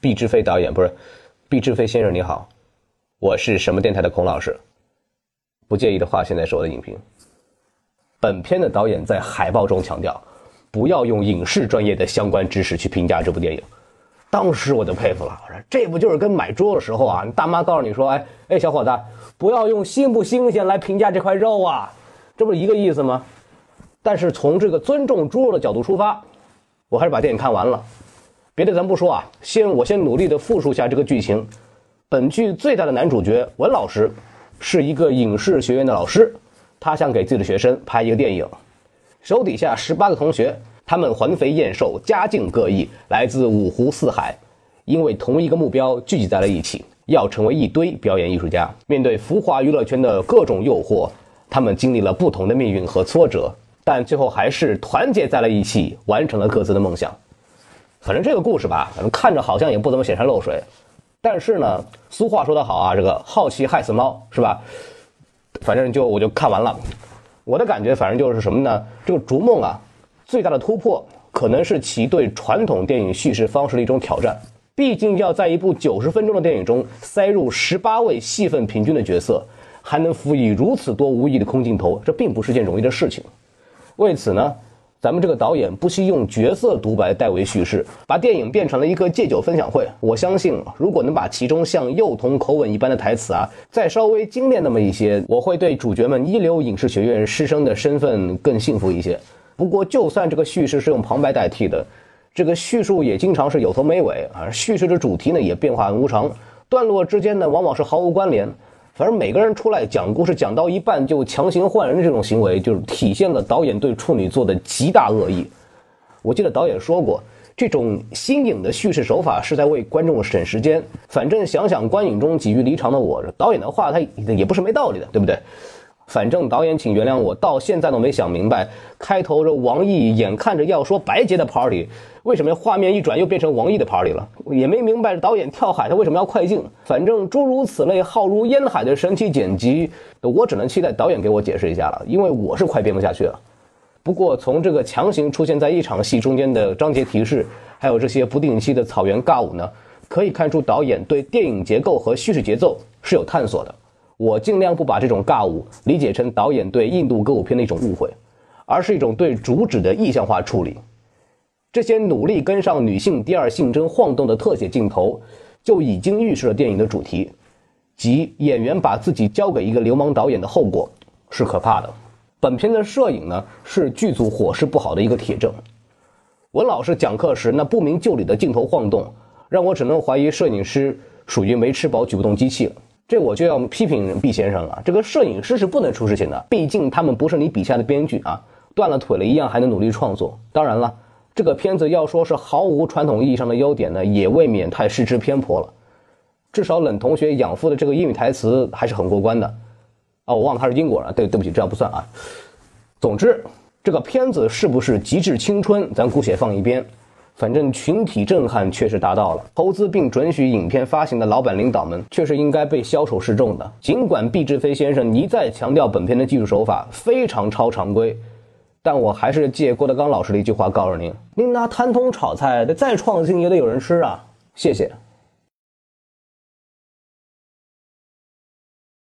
毕志飞导演不是，毕志飞先生你好，我是什么电台的孔老师。不介意的话，现在是我的影评。本片的导演在海报中强调，不要用影视专业的相关知识去评价这部电影。当时我就佩服了，我说这不就是跟买猪肉的时候啊，大妈告诉你说，哎哎，小伙子，不要用新不新鲜来评价这块肉啊，这不是一个意思吗？但是从这个尊重猪肉的角度出发，我还是把电影看完了。别的咱不说啊，先我先努力的复述一下这个剧情。本剧最大的男主角文老师是一个影视学院的老师，他想给自己的学生拍一个电影，手底下十八个同学，他们环肥燕瘦，家境各异，来自五湖四海，因为同一个目标聚集在了一起，要成为一堆表演艺术家。面对浮华娱乐圈的各种诱惑，他们经历了不同的命运和挫折，但最后还是团结在了一起，完成了各自的梦想。反正这个故事吧，反正看着好像也不怎么显山露水，但是呢，俗话说得好啊，这个好奇害死猫，是吧？反正就我就看完了，我的感觉反正就是什么呢？这个《逐梦》啊，最大的突破可能是其对传统电影叙事方式的一种挑战。毕竟要在一部九十分钟的电影中塞入十八位戏份平均的角色，还能辅以如此多无意的空镜头，这并不是件容易的事情。为此呢。咱们这个导演不惜用角色独白代为叙事，把电影变成了一个戒酒分享会。我相信，如果能把其中像幼童口吻一般的台词啊，再稍微精炼那么一些，我会对主角们一流影视学院师生的身份更幸福一些。不过，就算这个叙事是用旁白代替的，这个叙述也经常是有头没尾啊，叙事的主题呢也变化无常，段落之间呢往往是毫无关联。反正每个人出来讲故事，讲到一半就强行换人这种行为，就是体现了导演对处女座的极大恶意。我记得导演说过，这种新颖的叙事手法是在为观众省时间。反正想想观影中几欲离场的我，导演的话他也不是没道理的，对不对？反正导演，请原谅我，到现在都没想明白，开头这王毅眼看着要说白洁的 party，为什么画面一转又变成王毅的 party 了？也没明白导演跳海他为什么要快进。反正诸如此类浩如烟海的神奇剪辑，我只能期待导演给我解释一下了，因为我是快编不下去了。不过从这个强行出现在一场戏中间的章节提示，还有这些不定期的草原尬舞呢，可以看出导演对电影结构和叙事节奏是有探索的。我尽量不把这种尬舞理解成导演对印度歌舞片的一种误会，而是一种对主旨的意象化处理。这些努力跟上女性第二性征晃动的特写镜头，就已经预示了电影的主题，即演员把自己交给一个流氓导演的后果是可怕的。本片的摄影呢，是剧组伙食不好的一个铁证。文老师讲课时那不明就里的镜头晃动，让我只能怀疑摄影师属于没吃饱举不动机器。这我就要批评毕先生了。这个摄影师是不能出事情的，毕竟他们不是你笔下的编剧啊，断了腿了一样还能努力创作。当然了，这个片子要说是毫无传统意义上的优点呢，也未免太失之偏颇了。至少冷同学养父的这个英语台词还是很过关的。哦，我忘了他是英国人，对对不起，这样不算啊。总之，这个片子是不是极致青春，咱姑且放一边。反正群体震撼确实达到了，投资并准许影片发行的老板领导们确实应该被消除示众的。尽管毕志飞先生一再强调本片的技术手法非常超常规，但我还是借郭德纲老师的一句话告诉您：您拿痰桶炒菜，得再创新也得有人吃啊！谢谢。